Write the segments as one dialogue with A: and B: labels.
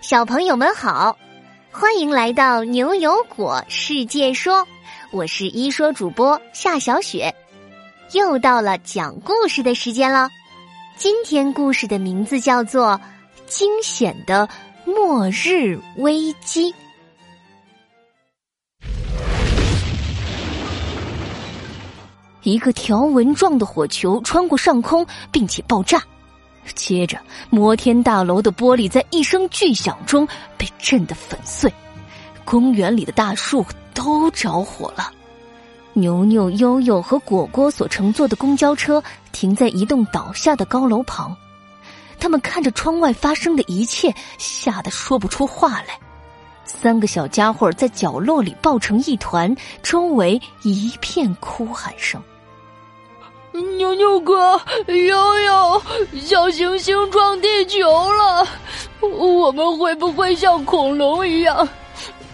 A: 小朋友们好，欢迎来到牛油果世界说，我是一说主播夏小雪，又到了讲故事的时间了。今天故事的名字叫做《惊险的末日危机》。一个条纹状的火球穿过上空，并且爆炸。接着，摩天大楼的玻璃在一声巨响中被震得粉碎，公园里的大树都着火了。牛牛、悠悠和果果所乘坐的公交车停在一栋倒下的高楼旁，他们看着窗外发生的一切，吓得说不出话来。三个小家伙在角落里抱成一团，周围一片哭喊声。
B: 牛牛哥，悠悠，小行星撞地球了，我们会不会像恐龙一样，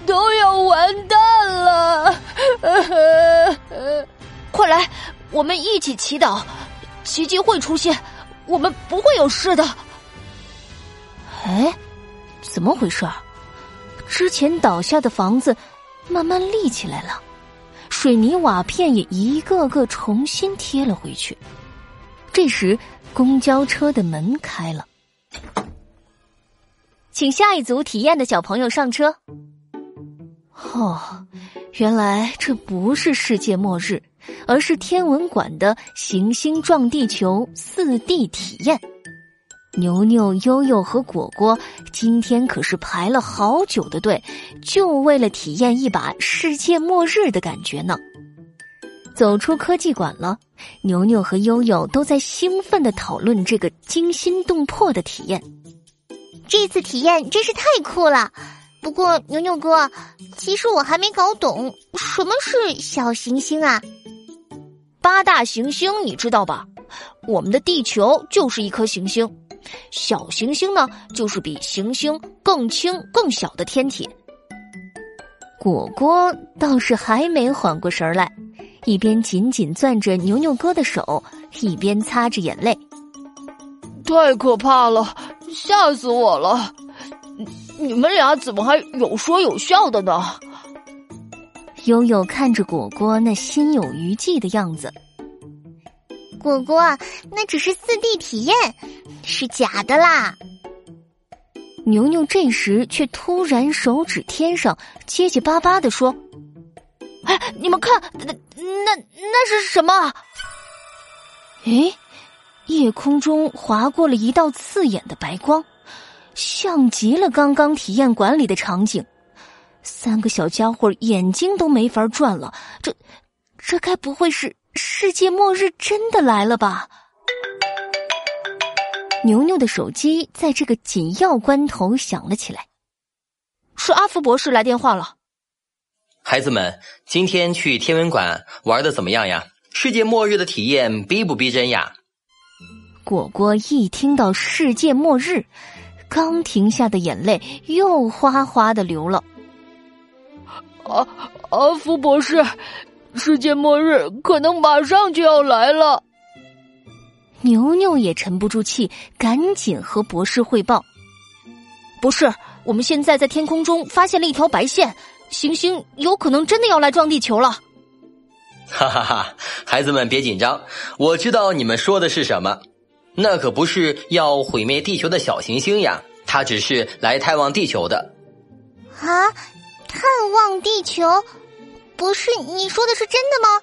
B: 都要完蛋了？
C: 快来，我们一起祈祷，奇迹会出现，我们不会有事的。
A: 哎，怎么回事？之前倒下的房子慢慢立起来了。水泥瓦片也一个个重新贴了回去。这时，公交车的门开了，请下一组体验的小朋友上车。哦，原来这不是世界末日，而是天文馆的行星撞地球四 D 体验。牛牛、悠悠和果果今天可是排了好久的队，就为了体验一把世界末日的感觉呢。走出科技馆了，牛牛和悠悠都在兴奋的讨论这个惊心动魄的体验。
D: 这次体验真是太酷了！不过牛牛哥，其实我还没搞懂什么是小行星啊。
C: 八大行星你知道吧？我们的地球就是一颗行星。小行星呢，就是比行星更轻、更小的天体。
A: 果果倒是还没缓过神来，一边紧紧攥着牛牛哥的手，一边擦着眼泪。
B: 太可怕了，吓死我了！你们俩怎么还有说有笑的呢？
A: 悠悠看着果果那心有余悸的样子。
D: 果果，那只是四 D 体验，是假的啦。
A: 牛牛这时却突然手指天上，结结巴巴的说：“
C: 哎，你们看，那那那是什么？”
A: 哎，夜空中划过了一道刺眼的白光，像极了刚刚体验馆里的场景。三个小家伙眼睛都没法转了，这这该不会是……世界末日真的来了吧？牛牛的手机在这个紧要关头响了起来，
C: 是阿福博士来电话了。
E: 孩子们，今天去天文馆玩的怎么样呀？世界末日的体验逼不逼真呀？
A: 果果一听到世界末日，刚停下的眼泪又哗哗的流了。
B: 阿阿福博士。世界末日可能马上就要来了。
A: 牛牛也沉不住气，赶紧和博士汇报：“
C: 博士，我们现在在天空中发现了一条白线，行星有可能真的要来撞地球了。”
E: 哈哈哈！孩子们别紧张，我知道你们说的是什么，那可不是要毁灭地球的小行星呀，它只是来探望地球的。
D: 啊，探望地球。不是你说的是真的吗？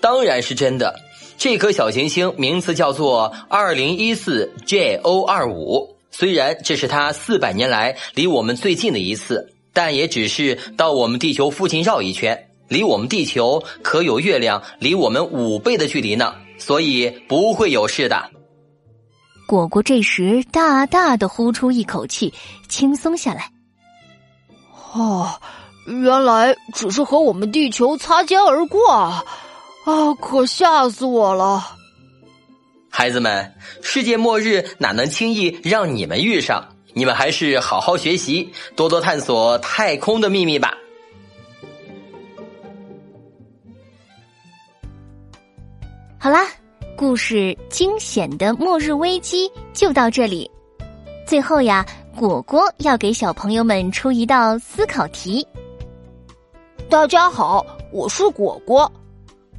E: 当然是真的。这颗小行星名字叫做二零一四 JO 二五。虽然这是它四百年来离我们最近的一次，但也只是到我们地球附近绕一圈，离我们地球可有月亮离我们五倍的距离呢，所以不会有事的。
A: 果果这时大大的呼出一口气，轻松下来。
B: 哦。原来只是和我们地球擦肩而过啊！啊，可吓死我了！
E: 孩子们，世界末日哪能轻易让你们遇上？你们还是好好学习，多多探索太空的秘密吧。
A: 好啦，故事惊险的末日危机就到这里。最后呀。果果要给小朋友们出一道思考题。
B: 大家好，我是果果。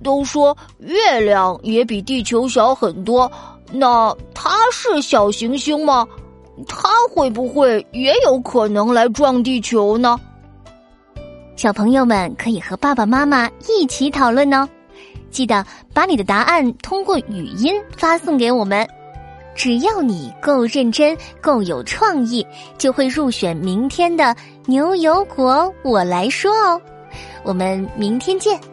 B: 都说月亮也比地球小很多，那它是小行星吗？它会不会也有可能来撞地球呢？
A: 小朋友们可以和爸爸妈妈一起讨论呢。记得把你的答案通过语音发送给我们。只要你够认真、够有创意，就会入选明天的牛油果我来说哦。我们明天见。